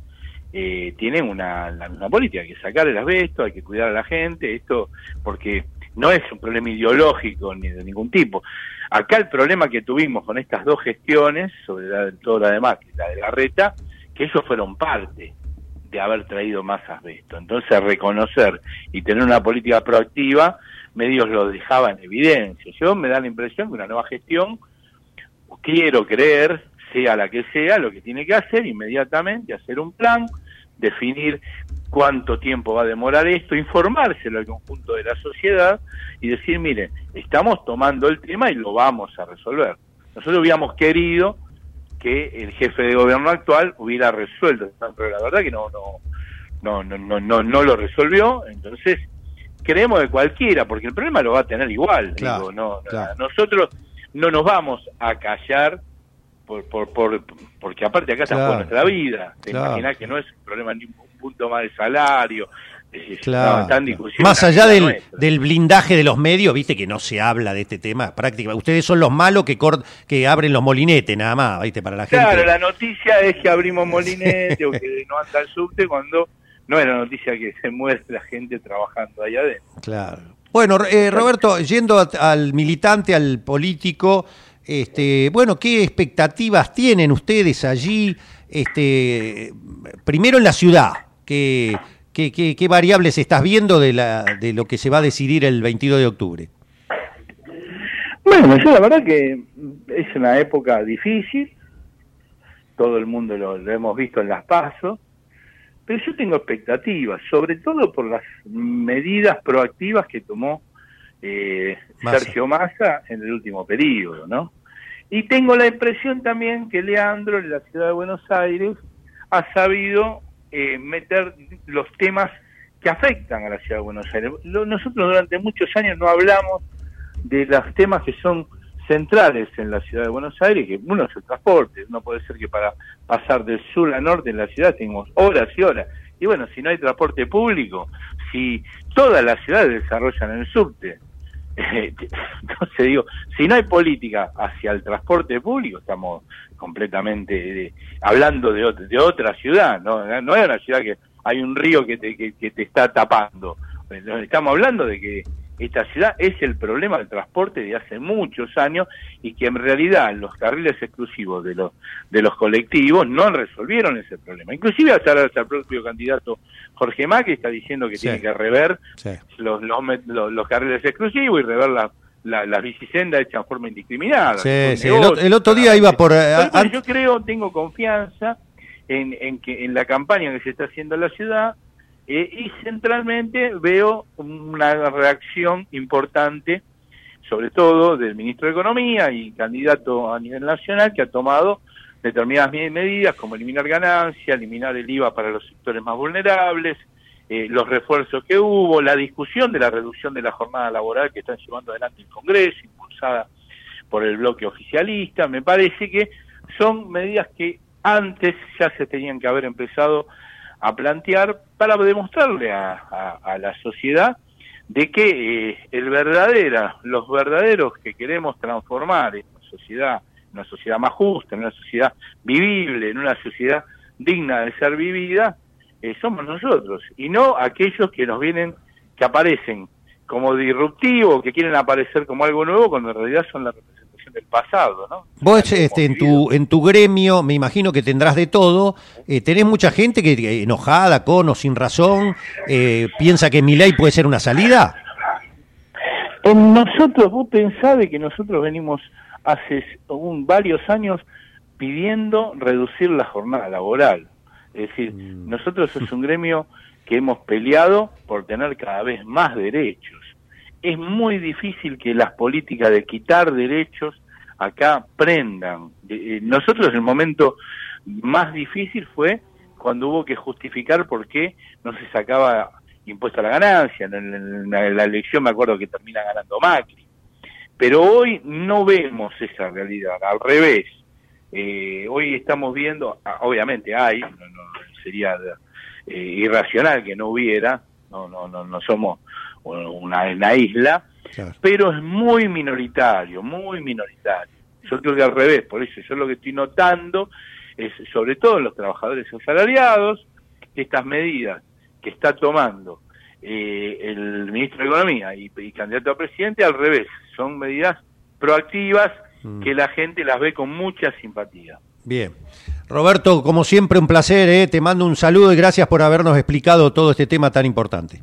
eh, tienen una, la misma política, hay que sacar el asbesto, hay que cuidar a la gente, esto porque no es un problema ideológico ni de ningún tipo. Acá el problema que tuvimos con estas dos gestiones, sobre la, todo la demás, la de la reta, que ellos fueron parte de haber traído más asbesto. Entonces, reconocer y tener una política proactiva, medios lo dejaban en evidencia. Yo me da la impresión que una nueva gestión, quiero creer, sea la que sea, lo que tiene que hacer inmediatamente, hacer un plan, definir cuánto tiempo va a demorar esto, informárselo al conjunto de la sociedad y decir, mire, estamos tomando el tema y lo vamos a resolver. Nosotros hubiéramos querido que el jefe de gobierno actual hubiera resuelto, pero la verdad que no, no, no, no, no, no, no lo resolvió, entonces creemos de cualquiera, porque el problema lo va a tener igual. Claro, digo, no, claro. Nosotros no nos vamos a callar por, por, por, porque aparte acá está Claro, por nuestra vida. Te imaginas que no es un problema ni un punto más de salario. Claro. no, Más allá del, blindaje de los medios, viste que no se habla de este tema prácticamente. Ustedes son los malos que que abren los molinetes, nada más, viste, para la gente. Claro, la noticia es que abrimos molinete o que no anda el subte cuando no es la noticia que se muere la gente trabajando allá adentro. Claro. Bueno, eh, Roberto, yendo a- al militante, al político, este, bueno, ¿qué expectativas tienen ustedes allí? Este, primero en la ciudad, ¿qué, qué, qué- qué variables estás viendo de, la, de lo que se va a decidir el 22 de octubre? Bueno, yo la verdad que es una época difícil, todo el mundo lo, lo hemos visto en las pasos, pero yo tengo expectativas, sobre todo por las medidas proactivas que tomó eh, Massa. Sergio Massa en el último periodo, ¿no? Y tengo la impresión también que Leandro en la ciudad de Buenos Aires ha sabido eh, meter los temas que afectan a la ciudad de Buenos Aires. Nosotros durante muchos años no hablamos de los temas que son centrales en la ciudad de Buenos Aires, que uno es el transporte, no puede ser que para pasar del sur a norte en la ciudad tengamos horas y horas. Y bueno, si no hay transporte público, si todas las ciudades desarrollan el subte, entonces digo, si no hay política hacia el transporte público, estamos completamente eh, hablando de, de otra ciudad, ¿no? no es una ciudad que hay un río que te, que te está tapando, estamos hablando de que esta ciudad es el problema del transporte de hace muchos años y que en realidad los carriles exclusivos de los de los colectivos no resolvieron ese problema. Inclusive hasta, hasta el propio candidato Jorge Macri está diciendo que Sí. tiene que rever Sí. los, los, met- los, los carriles exclusivos y rever la, la, las bicisendas hechas en forma indiscriminada. Sí, sí, el, otro día iba por... eh, Pero, an- yo creo, tengo confianza en, en que en la campaña que se está haciendo en la ciudad eh, y centralmente veo una reacción importante, sobre todo del ministro de Economía y candidato a nivel nacional que ha tomado determinadas me- medidas como eliminar ganancias, eliminar el IVA para los sectores más vulnerables, eh, los refuerzos que hubo, la discusión de la reducción de la jornada laboral que están llevando adelante el Congreso, impulsada por el bloque oficialista. Me parece que son medidas que antes ya se tenían que haber empezado a plantear para demostrarle a, a- la sociedad de que eh, el verdadera, los verdaderos que queremos transformar en una sociedad, en una sociedad más justa, en una sociedad vivible, en una sociedad digna de ser vivida, eh, somos nosotros y no aquellos que nos vienen, que aparecen como disruptivos, que quieren aparecer como algo nuevo, cuando en realidad son la representación del pasado, ¿no? Vos este, en, tu, en tu gremio, me imagino que tendrás de todo, eh, tenés mucha gente que enojada, con o sin razón, eh, piensa que mi ley puede ser una salida. En nosotros, vos pensás de que nosotros venimos hace un, varios años pidiendo reducir la jornada laboral. Es decir, nosotros es un gremio que hemos peleado por tener cada vez más derechos. Es muy difícil que las políticas de quitar derechos acá prendan. Nosotros el momento más difícil fue cuando hubo que justificar por qué no se sacaba impuesto a la ganancia. En, la, elección me acuerdo que termina ganando Macri. Pero hoy no vemos esa realidad, al revés. Eh, hoy estamos viendo, ah, obviamente hay, no, no, sería eh, irracional que no hubiera, no, no, no, no somos una isla, pero es muy minoritario, muy minoritario. Yo creo que al revés, por eso yo lo que estoy notando es, sobre todo en los trabajadores asalariados, que estas medidas que está tomando eh, el ministro de Economía y, y candidato a presidente, al revés, son medidas proactivas que la gente las ve con mucha simpatía. Bien. Roberto, como siempre, un placer, ¿eh? te mando un saludo y gracias por habernos explicado todo este tema tan importante.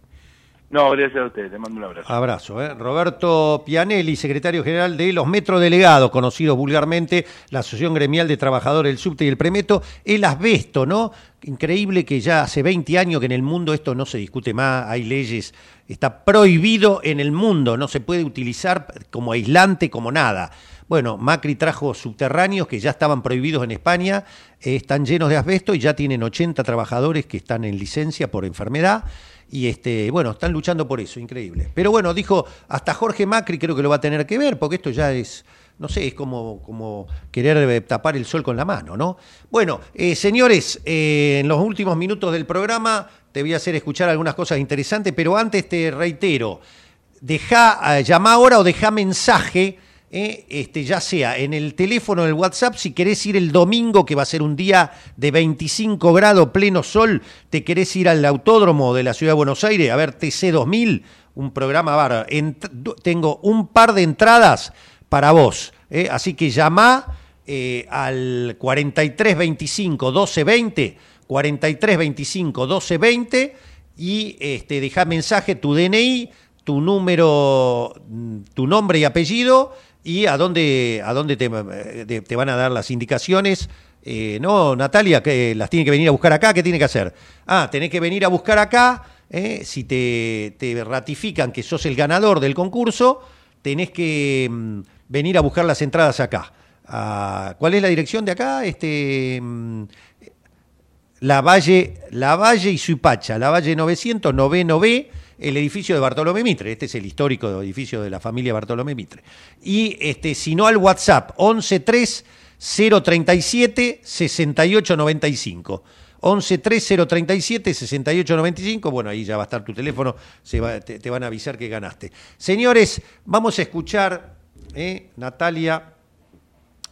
No, gracias a ustedes, te mando un abrazo. Abrazo. ¿eh? Roberto Pianelli, secretario general de los Metrodelegados, conocidos vulgarmente, la Asociación Gremial de Trabajadores del Subte y el Premeto, el asbesto, ¿no? Increíble que ya hace 20 años que en el mundo esto no se discute más, hay leyes, está prohibido en el mundo, no se puede utilizar como aislante, como nada. Bueno, Macri trajo subterráneos que ya estaban prohibidos en España, eh, están llenos de asbesto y ya tienen 80 trabajadores que están en licencia por enfermedad. Y este, bueno, están luchando por eso, increíble. Pero bueno, dijo, hasta Jorge Macri creo que lo va a tener que ver, porque esto ya es, no sé, es como, como querer eh, tapar el sol con la mano, ¿no? Bueno, eh, señores, eh, en los últimos minutos del programa te voy a hacer escuchar algunas cosas interesantes, pero antes te reitero, deja, llama ahora o deja mensaje eh, este, ya sea en el teléfono, en el WhatsApp, si querés ir el domingo, que va a ser un día de 25 grados, pleno sol, te querés ir al autódromo de la Ciudad de Buenos Aires a ver TC 2000, un programa bárbaro. Tengo un par de entradas para vos, eh, así que llama eh, al 4325 1220, 4325 1220 y este, deja mensaje tu DNI, tu número, mm, tu nombre y apellido y a dónde, a dónde te, eh, te- van a dar las indicaciones. Eh, no, Natalia, que las tiene que venir a buscar acá, ¿qué tiene que hacer? Ah, tenés que venir a buscar acá, eh, si te, te ratifican que sos el ganador del concurso, tenés que mm, venir a buscar las entradas acá. Ah, ¿Cuál es la dirección de acá? Este, mm, la Valle, la Valle y Suipacha, la Valle 900, noveno B, el edificio de Bartolomé Mitre. Este es el histórico edificio de la familia Bartolomé Mitre. Y este, si no al WhatsApp, 113 037 6895. 113 037 6895. Bueno, ahí ya va a estar tu teléfono, se te van a avisar que ganaste. Señores, vamos a escuchar, eh, Natalia,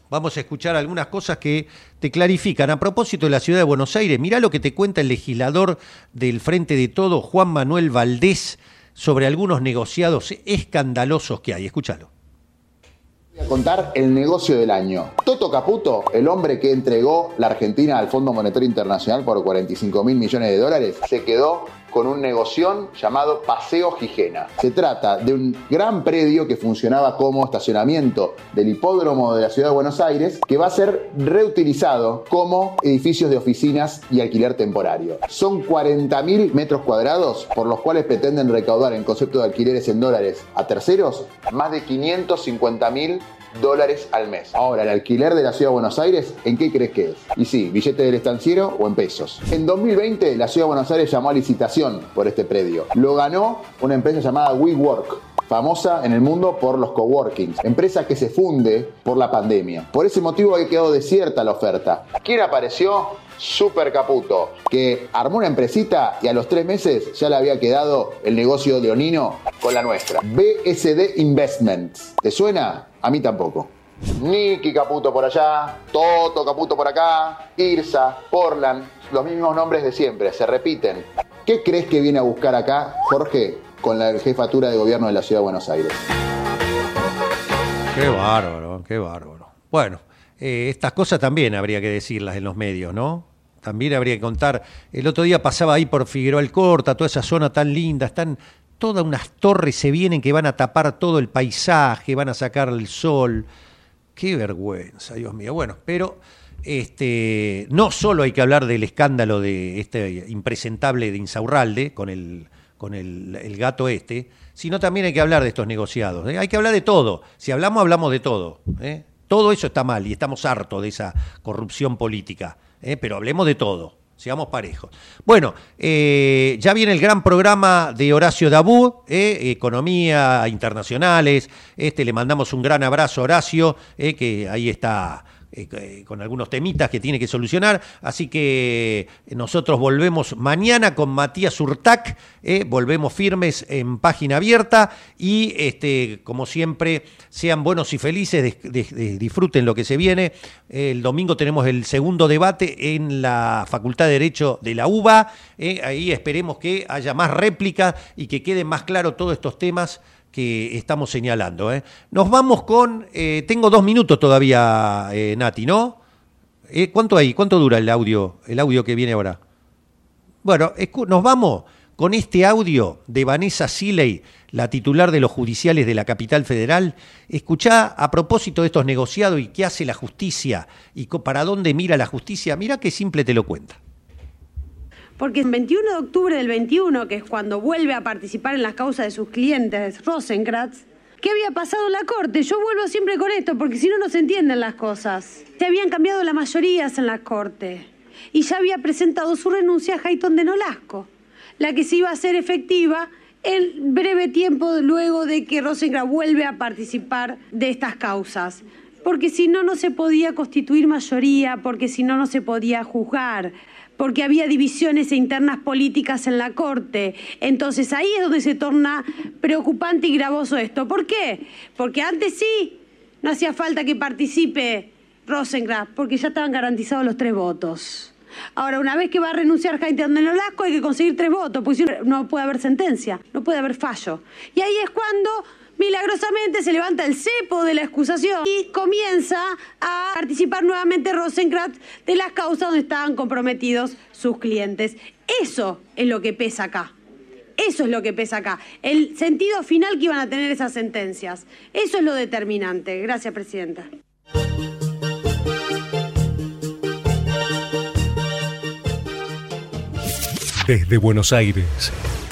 vamos a escuchar algunas cosas que te clarifican. A propósito de la ciudad de Buenos Aires, mirá lo que te cuenta el legislador del Frente de Todo, Juan Manuel Valdés, sobre algunos negociados escandalosos que hay. Escúchalo. Voy a contar el negocio del año. Toto Caputo, el hombre que entregó la Argentina al Fondo Monetario Internacional por 45 mil millones de dólares, se quedó con un negoción llamado Paseo Gijena. Se trata de un gran predio que funcionaba como estacionamiento del hipódromo de la ciudad de Buenos Aires, que va a ser reutilizado como edificios de oficinas y alquiler temporario. Son 40 mil metros cuadrados por los cuales pretenden recaudar en concepto de alquileres en dólares a terceros más de 550 mil dólares al mes. Ahora, el alquiler de la ciudad de Buenos Aires, ¿en qué crees que es? Y sí, billete del estanciero o en pesos. En 2020, la ciudad de Buenos Aires llamó a licitación por este predio. Lo ganó una empresa llamada WeWork famosa en el mundo por los coworkings, empresa que se funde por la pandemia. Por ese motivo ha quedado desierta la oferta. ¿Quién apareció? Super Caputo, que armó una empresita y a los tres meses ya le había quedado el negocio leonino con la nuestra. BSD Investments. ¿Te suena? A mí tampoco. Nicky Caputo por allá, Toto Caputo por acá, Irsa, Portland, los mismos nombres de siempre, se repiten. ¿Qué crees que viene a buscar acá, Jorge, con la jefatura de gobierno de la Ciudad de Buenos Aires? Qué bárbaro, qué bárbaro. Bueno, eh, estas cosas también habría que decirlas en los medios, ¿no? También habría que contar. El otro día pasaba ahí por Figueroa Alcorta, toda esa zona tan linda, están todas unas torres se vienen que van a tapar todo el paisaje, van a sacar el sol. Qué vergüenza, Dios mío. Bueno, pero este, no solo hay que hablar del escándalo de este impresentable de Insaurralde con el, con el, gato este, sino también hay que hablar de estos negociados. ¿eh? Hay que hablar de todo. Si hablamos, hablamos de todo. ¿eh? Todo eso está mal y estamos hartos de esa corrupción política. ¿eh? Pero hablemos de todo. Seamos parejos. Bueno, eh, ya viene el gran programa de Horacio Dabú, eh, Economía Internacionales. Este, le mandamos un gran abrazo a Horacio, eh, que ahí está eh, eh, con algunos temitas que tiene que solucionar. Así que nosotros volvemos mañana con Matías Urtac, eh, volvemos firmes en página abierta y este, como siempre, sean buenos y felices, disfruten lo que se viene. El domingo tenemos el segundo debate en la Facultad de Derecho de la UBA. eh, ahí esperemos que haya más réplicas y que queden más claros todos estos temas que estamos señalando. ¿eh? Nos vamos con, eh, tengo dos minutos todavía, eh, Nati, ¿no? Eh, ¿Cuánto hay? ¿Cuánto dura el audio, el audio que viene ahora? Bueno, nos vamos con este audio de Vanessa Siley, la titular de los judiciales de la capital federal. Escuchá a propósito de estos negociados y qué hace la justicia y para dónde mira la justicia. Mira qué simple te lo cuenta. Porque el 21 de octubre del 21, que es cuando vuelve a participar en las causas de sus clientes, Rosenkratz, ¿Qué había pasado en la corte? Yo vuelvo siempre con esto, porque si no, no se entienden las cosas. Se habían cambiado las mayorías en la corte. Y ya había presentado su renuncia a Hayton de Nolasco, la que se iba a hacer efectiva en breve tiempo luego de que Rosengrad vuelve a participar de estas causas. Porque si no, no se podía constituir mayoría, porque si no, no se podía juzgar porque había divisiones internas políticas en la Corte. Entonces ahí es donde se torna preocupante y gravoso esto. ¿Por qué? Porque antes sí, no hacía falta que participe Rosengraf, porque ya estaban garantizados los tres votos. Ahora, una vez que va a renunciar Jaime de Nolasco, hay que conseguir tres votos, porque si no puede haber sentencia, no puede haber fallo. Y ahí es cuando Milagrosamente se levanta el cepo de la excusación y comienza a participar nuevamente Rosenkrantz de las causas donde estaban comprometidos sus clientes. Eso es lo que pesa acá. Eso es lo que pesa acá. El sentido final que iban a tener esas sentencias. Eso es lo determinante. Gracias, Presidenta. Desde Buenos Aires,